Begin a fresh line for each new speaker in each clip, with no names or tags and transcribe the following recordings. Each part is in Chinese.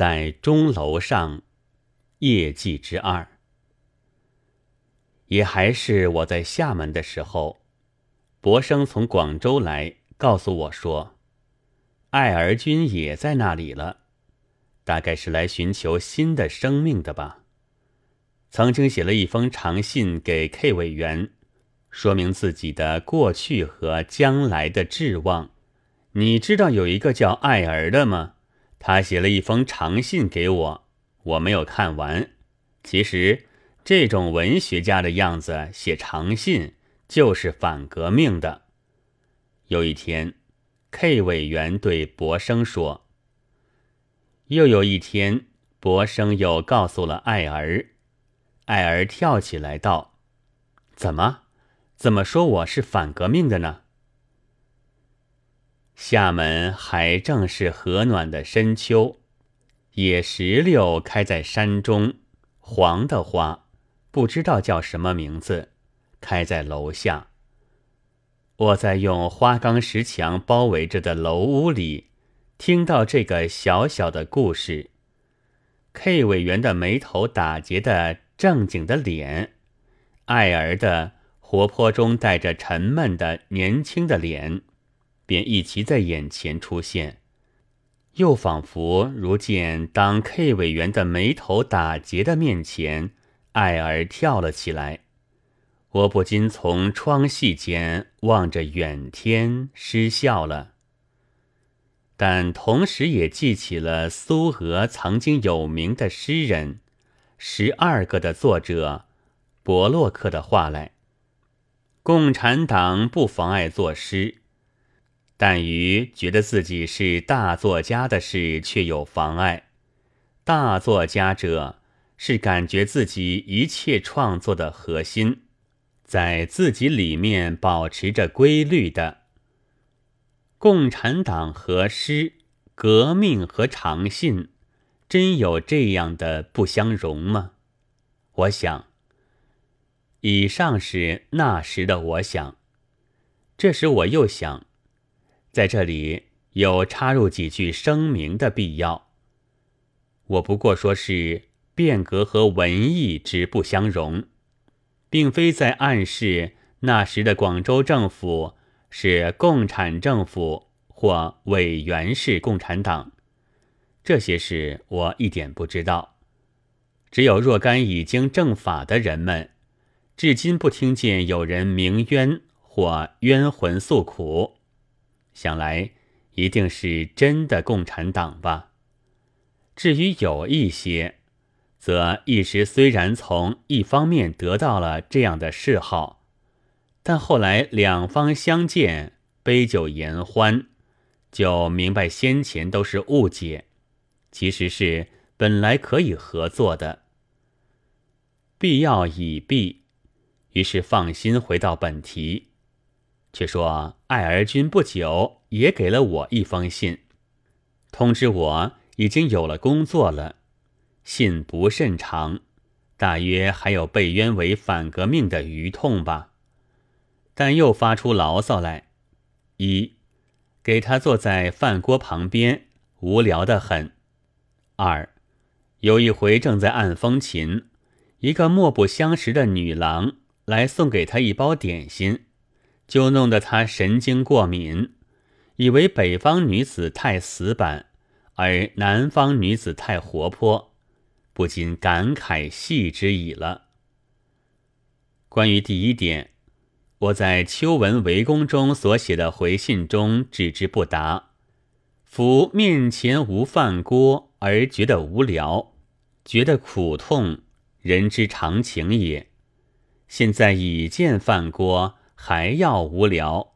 在钟楼上，夜记之二，也还是我在厦门的时候，博生从广州来告诉我说，爱儿君也在那里了，大概是来寻求新的生命的吧。曾经写了一封长信给 K 委员，说明自己的过去和将来的志望。你知道有一个叫爱儿的吗？他写了一封长信给我，我没有看完。其实，这种文学家的样子写长信就是反革命的。有一天，K 委员对博生说：“又有一天，博生又告诉了艾儿。艾儿跳起来道：‘怎么，怎么说我是反革命的呢？’”厦门还正是和暖的深秋，野石榴开在山中，黄的花不知道叫什么名字，开在楼下。我在用花岗石墙包围着的楼屋里，听到这个小小的故事。K 委员的眉头打结的正经的脸，爱儿的活泼中带着沉闷的年轻的脸。便一齐在眼前出现，又仿佛如见当 K 委员的眉头打结的面前，爱儿跳了起来。我不禁从窗隙间望着远天，失笑了。但同时也记起了苏俄曾经有名的诗人十二个的作者伯洛克的话来：共产党不妨碍作诗。但于觉得自己是大作家的事却有妨碍。大作家者是感觉自己一切创作的核心，在自己里面保持着规律的。共产党和诗、革命和长信，真有这样的不相容吗？我想。以上是那时的我想，这时我又想。在这里有插入几句声明的必要。我不过说是变革和文艺之不相容，并非在暗示那时的广州政府是共产政府或委员是共产党。这些事我一点不知道。只有若干已经正法的人们，至今不听见有人鸣冤或冤魂诉苦。想来一定是真的共产党吧。至于有一些，则一时虽然从一方面得到了这样的嗜好，但后来两方相见，杯酒言欢，就明白先前都是误解，其实是本来可以合作的。必要已毕，于是放心回到本题。却说爱儿君不久也给了我一封信，通知我已经有了工作了。信不甚长，大约还有被冤为反革命的余痛吧。但又发出牢骚来：一，给他坐在饭锅旁边，无聊的很；二，有一回正在按风琴，一个莫不相识的女郎来送给他一包点心。就弄得他神经过敏，以为北方女子太死板，而南方女子太活泼，不禁感慨系之矣了。关于第一点，我在《秋文围攻》中所写的回信中置之不答。夫面前无饭锅而觉得无聊，觉得苦痛，人之常情也。现在已见饭锅。还要无聊，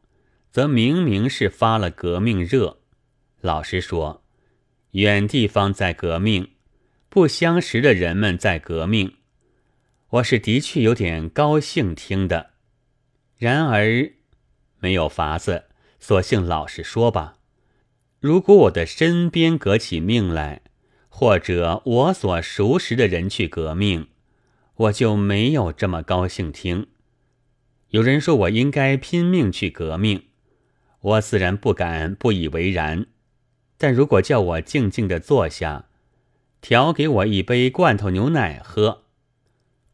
则明明是发了革命热。老实说，远地方在革命，不相识的人们在革命，我是的确有点高兴听的。然而，没有法子，索性老实说吧。如果我的身边革起命来，或者我所熟识的人去革命，我就没有这么高兴听。有人说我应该拼命去革命，我自然不敢不以为然。但如果叫我静静的坐下，调给我一杯罐头牛奶喝，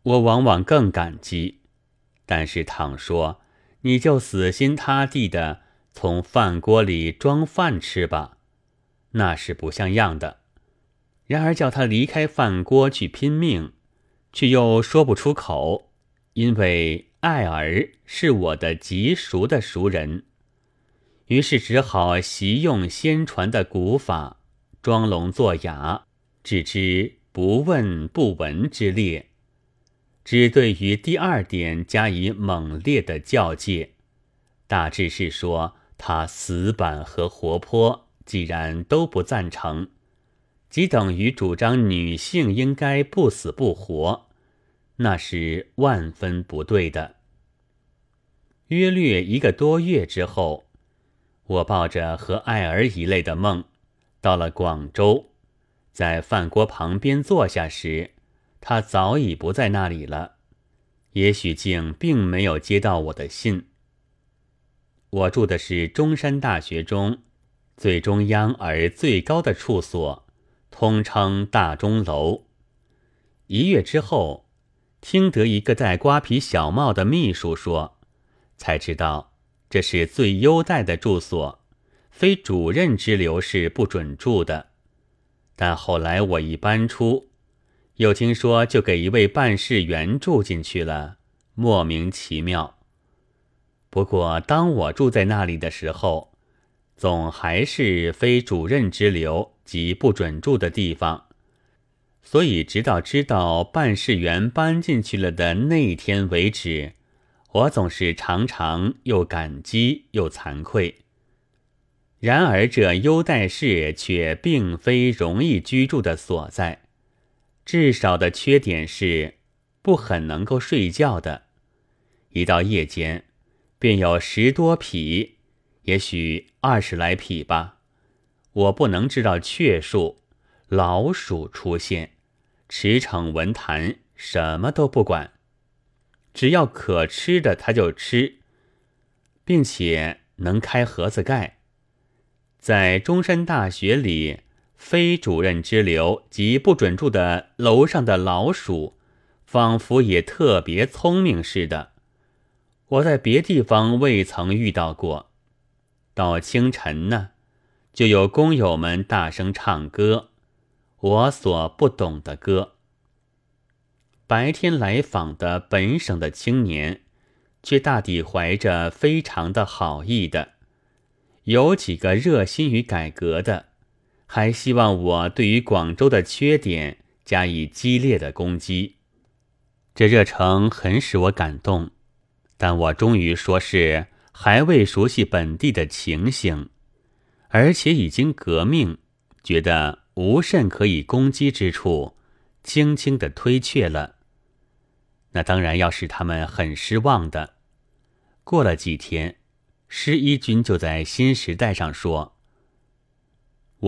我往往更感激。但是倘说你就死心塌地的从饭锅里装饭吃吧，那是不像样的。然而叫他离开饭锅去拼命，却又说不出口，因为爱儿是我的极熟的熟人。于是只好习用先传的古法，装聋作哑。只知不问不闻之列，只对于第二点加以猛烈的教诫。大致是说他死板和活泼，既然都不赞成，即等于主张女性应该不死不活，那是万分不对的。约略一个多月之后，我抱着和爱儿一类的梦，到了广州。在饭锅旁边坐下时，他早已不在那里了。也许竟并没有接到我的信。我住的是中山大学中最中央而最高的处所，通称大钟楼。一月之后，听得一个戴瓜皮小帽的秘书说，才知道这是最优待的住所，非主任之流是不准住的。但后来我一搬出，又听说就给一位办事员住进去了，莫名其妙。不过当我住在那里的时候，总还是非主任之流及不准住的地方，所以直到知道办事员搬进去了的那天为止，我总是常常又感激又惭愧。然而，这优待室却并非容易居住的所在，至少的缺点是不很能够睡觉的。一到夜间，便有十多匹，也许二十来匹吧，我不能知道确数。老鼠出现，驰骋文坛，什么都不管，只要可吃的他就吃，并且能开盒子盖。在中山大学里，非主任之流及不准住的楼上的老鼠，仿佛也特别聪明似的。我在别地方未曾遇到过。到清晨呢，就有工友们大声唱歌，我所不懂的歌。白天来访的本省的青年，却大抵怀着非常的好意的。有几个热心于改革的，还希望我对于广州的缺点加以激烈的攻击。这热诚很使我感动，但我终于说是还未熟悉本地的情形，而且已经革命，觉得无甚可以攻击之处，轻轻的推却了。那当然要使他们很失望的。过了几天。施一军就在《新时代》上说：“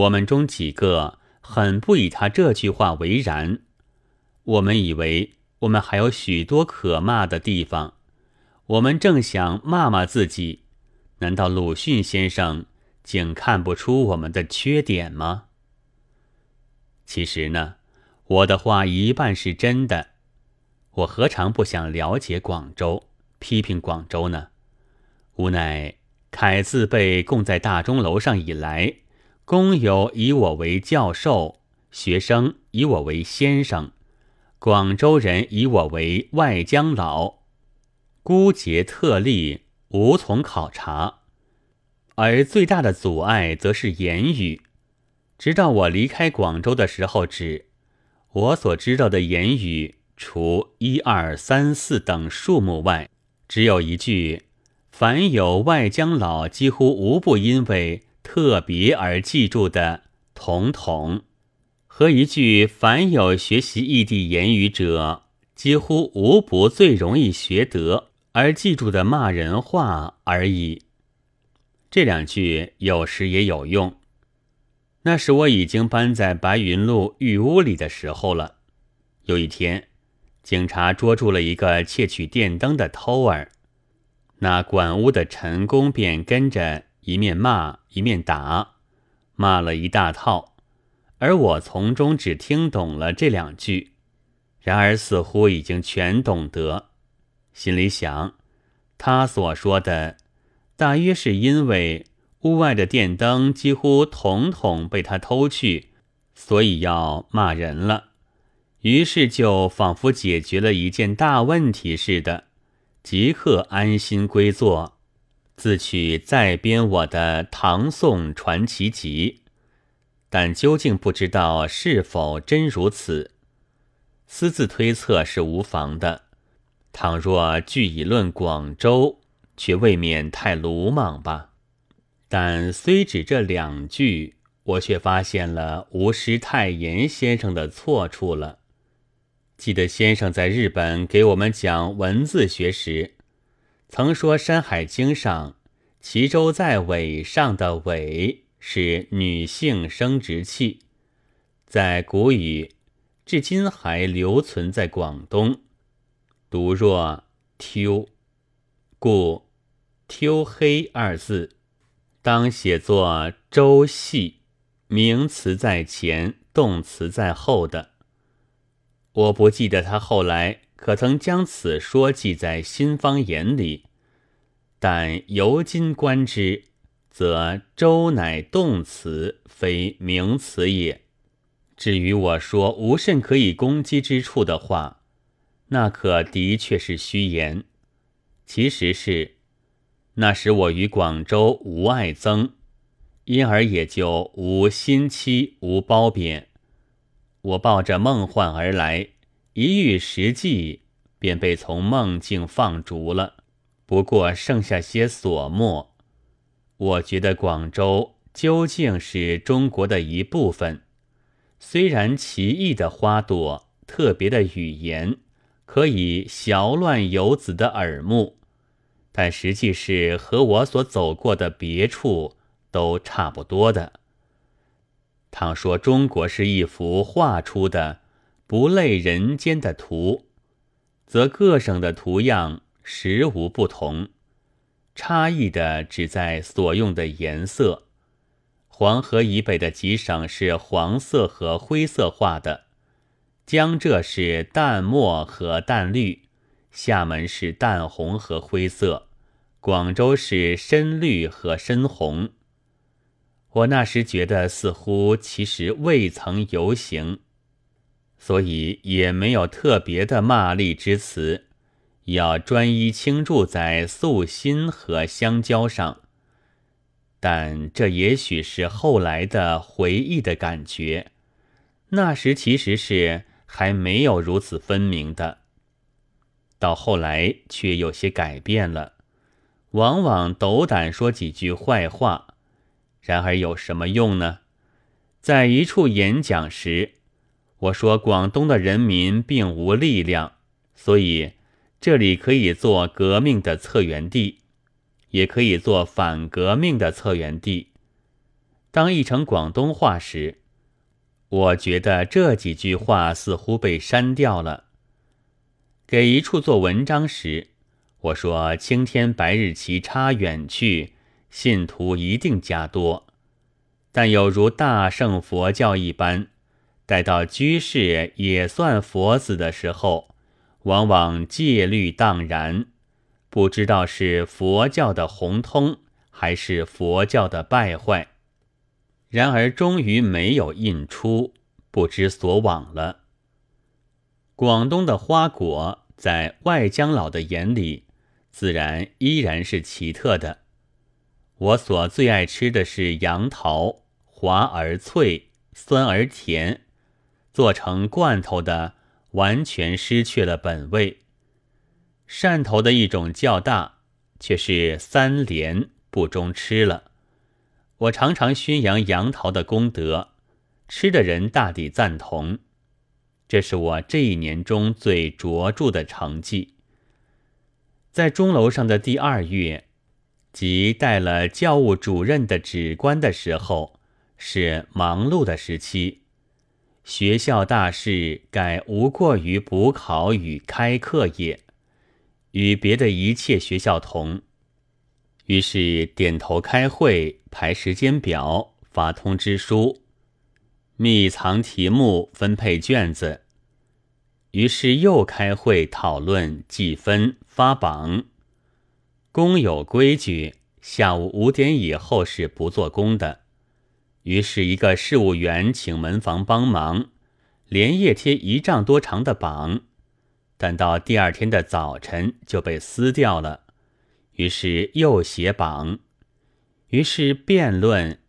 我们中几个很不以他这句话为然。我们以为我们还有许多可骂的地方，我们正想骂骂自己。难道鲁迅先生竟看不出我们的缺点吗？其实呢，我的话一半是真的。我何尝不想了解广州，批评广州呢？”无奈楷字被供在大钟楼上以来，工友以我为教授，学生以我为先生，广州人以我为外江老，孤节特例，无从考察。而最大的阻碍则是言语。直到我离开广州的时候止，我所知道的言语，除一二三四等数目外，只有一句。凡有外江老，几乎无不因为特别而记住的“统统”，和一句“凡有学习异地言语者，几乎无不最容易学得而记住的骂人话”而已。这两句有时也有用。那时我已经搬在白云路玉屋里的时候了。有一天，警察捉住了一个窃取电灯的偷儿。那管屋的陈公便跟着一面骂一面打，骂了一大套，而我从中只听懂了这两句，然而似乎已经全懂得。心里想，他所说的，大约是因为屋外的电灯几乎统统被他偷去，所以要骂人了。于是就仿佛解决了一件大问题似的，即刻安心归坐，自取再编我的唐宋传奇集。但究竟不知道是否真如此，私自推测是无妨的。倘若据以论广州，却未免太鲁莽吧。但虽只这两句，我却发现了吴师太炎先生的错处了。记得先生在日本给我们讲文字学时，曾说《山海经》上“齐州在尾上的“尾”。是女性生殖器，在古语至今还留存在广东，读若“挑”，故“挑黑”二字当写作“周系”，名词在前，动词在后的。我不记得他后来可曾将此说记在新方言里，但由今观之。则周乃动词，非名词也。至于我说无甚可以攻击之处的话，那可的确是虚言。其实是那时我与广州无爱憎，因而也就无心期，无褒贬。我抱着梦幻而来，一遇实际，便被从梦境放逐了。不过剩下些所墨。我觉得广州究竟是中国的一部分，虽然奇异的花朵、特别的语言可以淆乱游子的耳目，但实际是和我所走过的别处都差不多的。倘说中国是一幅画出的不类人间的图，则各省的图样实无不同。差异的只在所用的颜色。黄河以北的几省是黄色和灰色画的，江浙是淡墨和淡绿，厦门是淡红和灰色，广州是深绿和深红。我那时觉得似乎其实未曾游行，所以也没有特别的骂力之词。要专一倾注在素心和香蕉上，但这也许是后来的回忆的感觉。那时其实是还没有如此分明的，到后来却有些改变了。往往斗胆说几句坏话，然而有什么用呢？在一处演讲时，我说广东的人民并无力量，所以。这里可以做革命的策源地，也可以做反革命的策源地。当译成广东话时，我觉得这几句话似乎被删掉了。给一处做文章时，我说青天白日旗差远去，信徒一定加多。但有如大圣佛教一般，待到居士也算佛子的时候。往往戒律荡然，不知道是佛教的红通还是佛教的败坏。然而终于没有印出，不知所往了。广东的花果在外江老的眼里，自然依然是奇特的。我所最爱吃的是杨桃，滑而脆，酸而甜，做成罐头的。完全失去了本味。汕头的一种较大，却是三连不中吃了。我常常宣扬杨桃的功德，吃的人大抵赞同。这是我这一年中最卓著的成绩。在钟楼上的第二月，即带了教务主任的职官的时候，是忙碌的时期。学校大事，改无过于补考与开课也，与别的一切学校同。于是点头开会，排时间表，发通知书。密藏题目，分配卷子。于是又开会讨论计分发榜。工有规矩，下午五点以后是不做工的。于是，一个事务员请门房帮忙，连夜贴一丈多长的榜，但到第二天的早晨就被撕掉了。于是又写榜，于是辩论，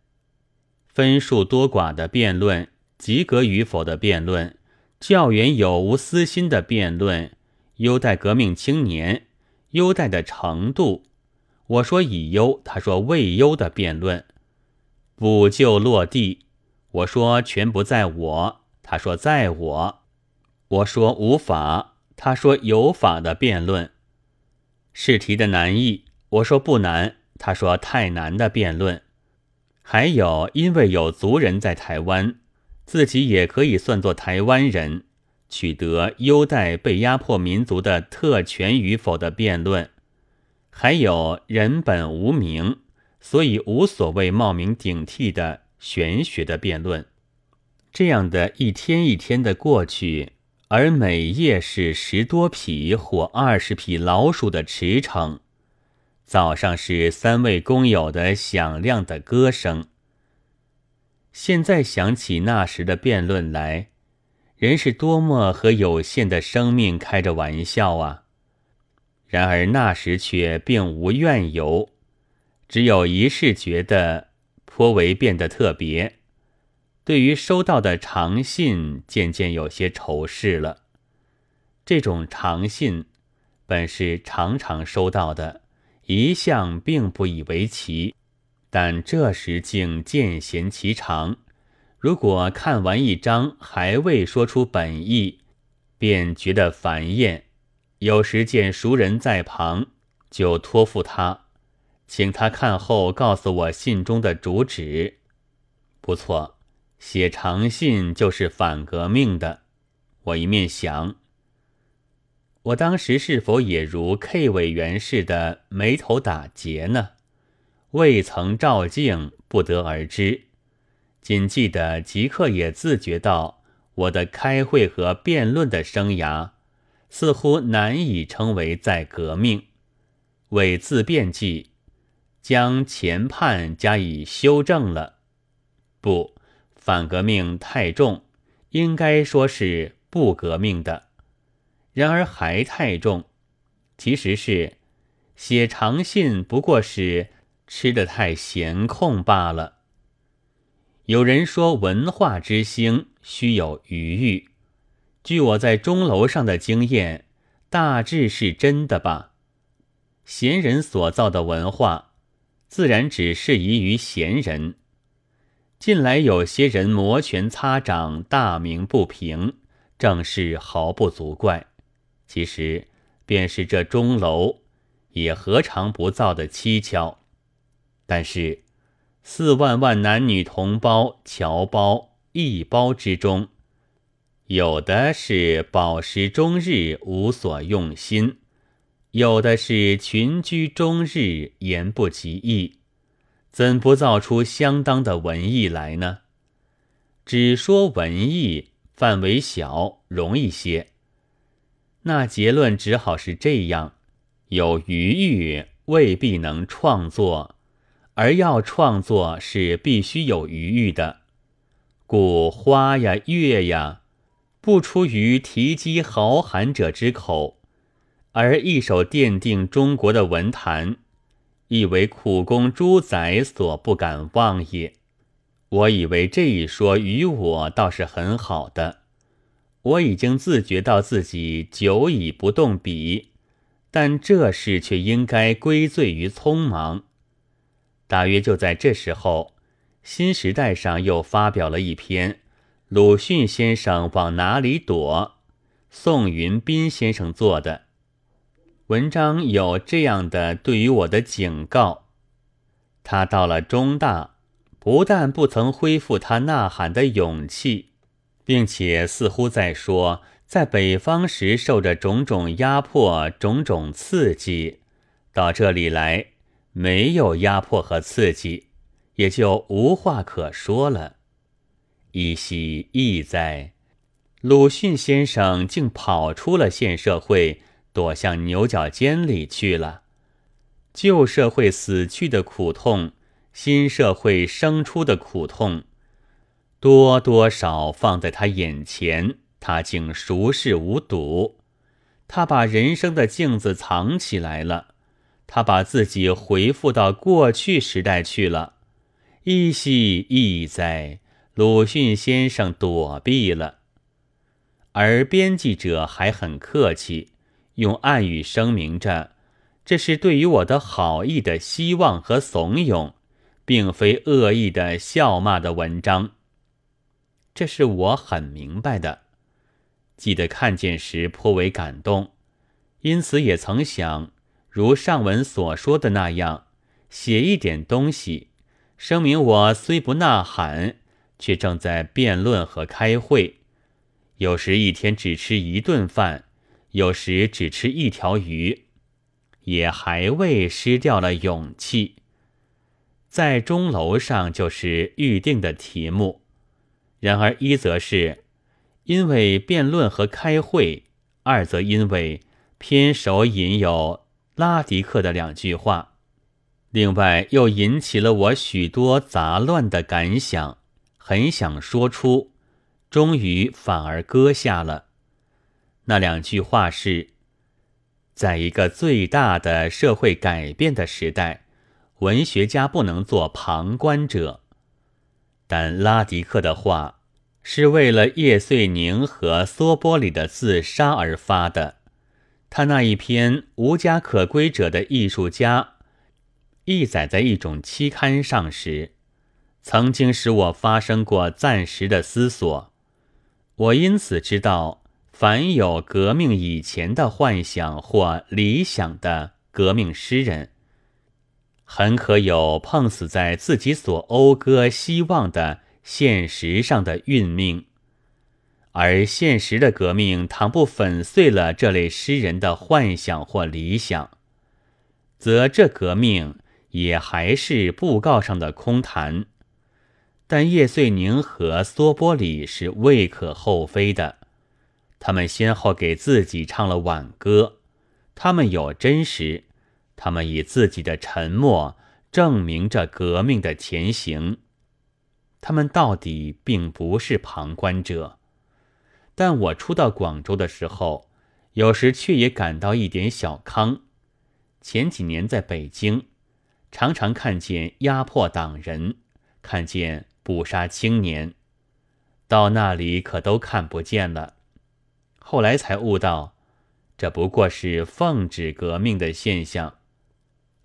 分数多寡的辩论，及格与否的辩论，教员有无私心的辩论，优待革命青年，优待的程度，我说已优，他说未优的辩论。补救落地，我说全不在我，他说在我，我说无法，他说有法的辩论。试题的难易，我说不难，他说太难的辩论。还有因为有族人在台湾，自己也可以算作台湾人，取得优待被压迫民族的特权与否的辩论。还有人本无名。所以无所谓冒名顶替的玄学的辩论，这样的一天一天的过去，而每夜是十多匹或二十匹老鼠的驰骋。早上是三位工友的响亮的歌声。现在想起那时的辩论来，人是多么和有限的生命开着玩笑啊！然而那时却并无怨尤。只有一事觉得颇为变得特别，对于收到的长信渐渐有些仇视了。这种长信本是常常收到的，一向并不以为奇，但这时竟见贤其长。如果看完一章还未说出本意，便觉得烦厌。有时见熟人在旁，就托付他。请他看后告诉我信中的主旨。不错，写长信就是反革命的。我一面想，我当时是否也如 K 委员似的眉头打结呢？未曾照镜，不得而知。仅记得即刻也自觉到我的开会和辩论的生涯，似乎难以称为在革命。为自辩记。将前判加以修正了，不，反革命太重，应该说是不革命的。然而还太重，其实是写长信不过是吃得太闲空罢了。有人说文化之星须有余裕，据我在钟楼上的经验，大致是真的吧。闲人所造的文化。自然只适宜于闲人。近来有些人摩拳擦掌、大鸣不平，正是毫不足怪。其实，便是这钟楼，也何尝不造的蹊跷？但是，四万万男女同胞、侨胞、异胞之中，有的是饱食终日，无所用心。有的是群居终日，言不及义，怎不造出相当的文艺来呢？只说文艺范围小，容易些。那结论只好是这样：有余欲未必能创作，而要创作是必须有余欲的。故花呀月呀，不出于提及豪寒者之口。而一手奠定中国的文坛，亦为苦工诸宰所不敢忘也。我以为这一说与我倒是很好的。我已经自觉到自己久已不动笔，但这事却应该归罪于匆忙。大约就在这时候，《新时代》上又发表了一篇《鲁迅先生往哪里躲》，宋云斌先生做的。文章有这样的对于我的警告：他到了中大，不但不曾恢复他呐喊的勇气，并且似乎在说，在北方时受着种种压迫、种种刺激，到这里来没有压迫和刺激，也就无话可说了。依稀意在，鲁迅先生竟跑出了现社会，躲向牛角尖里去了。旧社会死去的苦痛，新社会生出的苦痛，多多少放在他眼前，他竟熟视无睹。他把人生的镜子藏起来了，他把自己回复到过去时代去了。依稀意在，鲁迅先生躲避了，而编辑者还很客气，用暗语声明着，这是对于我的好意的希望和怂恿，并非恶意的笑骂的文章。这是我很明白的。记得看见时颇为感动，因此也曾想，如上文所说的那样，写一点东西，声明我虽不呐喊，却正在辩论和开会。有时一天只吃一顿饭，有时只吃一条鱼，也还未失掉了勇气。在钟楼上就是预定的题目，然而一则是。因为辩论和开会，二则因为偏手引有拉迪克的两句话，另外又引起了我许多杂乱的感想，很想说出，终于反而搁下了。那两句话是：在一个最大的社会改变的时代，文学家不能做旁观者。但拉迪克的话。是为了叶遂宁和梭波里的自杀而发的。他那一篇《无家可归者的艺术家》译载在一种期刊上时，曾经使我发生过暂时的思索。我因此知道，凡有革命以前的幻想或理想的革命诗人，很可有碰死在自己所讴歌希望的。现实上的运命，而现实的革命，倘不粉碎了这类诗人的幻想或理想，则这革命也还是布告上的空谈。但叶遂宁和梭波里是未可厚非的，他们先后给自己唱了挽歌，他们有真实，他们以自己的沉默证明着革命的前行。他们到底并不是旁观者，但我初到广州的时候，有时却也感到一点小康。前几年在北京，常常看见压迫党人，看见捕杀青年，到那里可都看不见了。后来才悟到，这不过是奉旨革命的现象。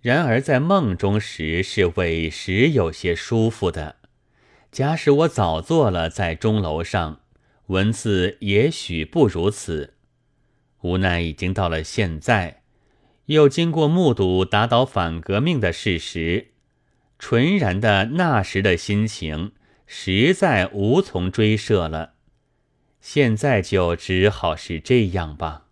然而在梦中时，是委实有些舒服的。假使我早做了在钟楼上，文字也许不如此。无奈已经到了现在，又经过目睹打倒反革命的事实，纯然的那时的心情实在无从追涉了。现在就只好是这样吧。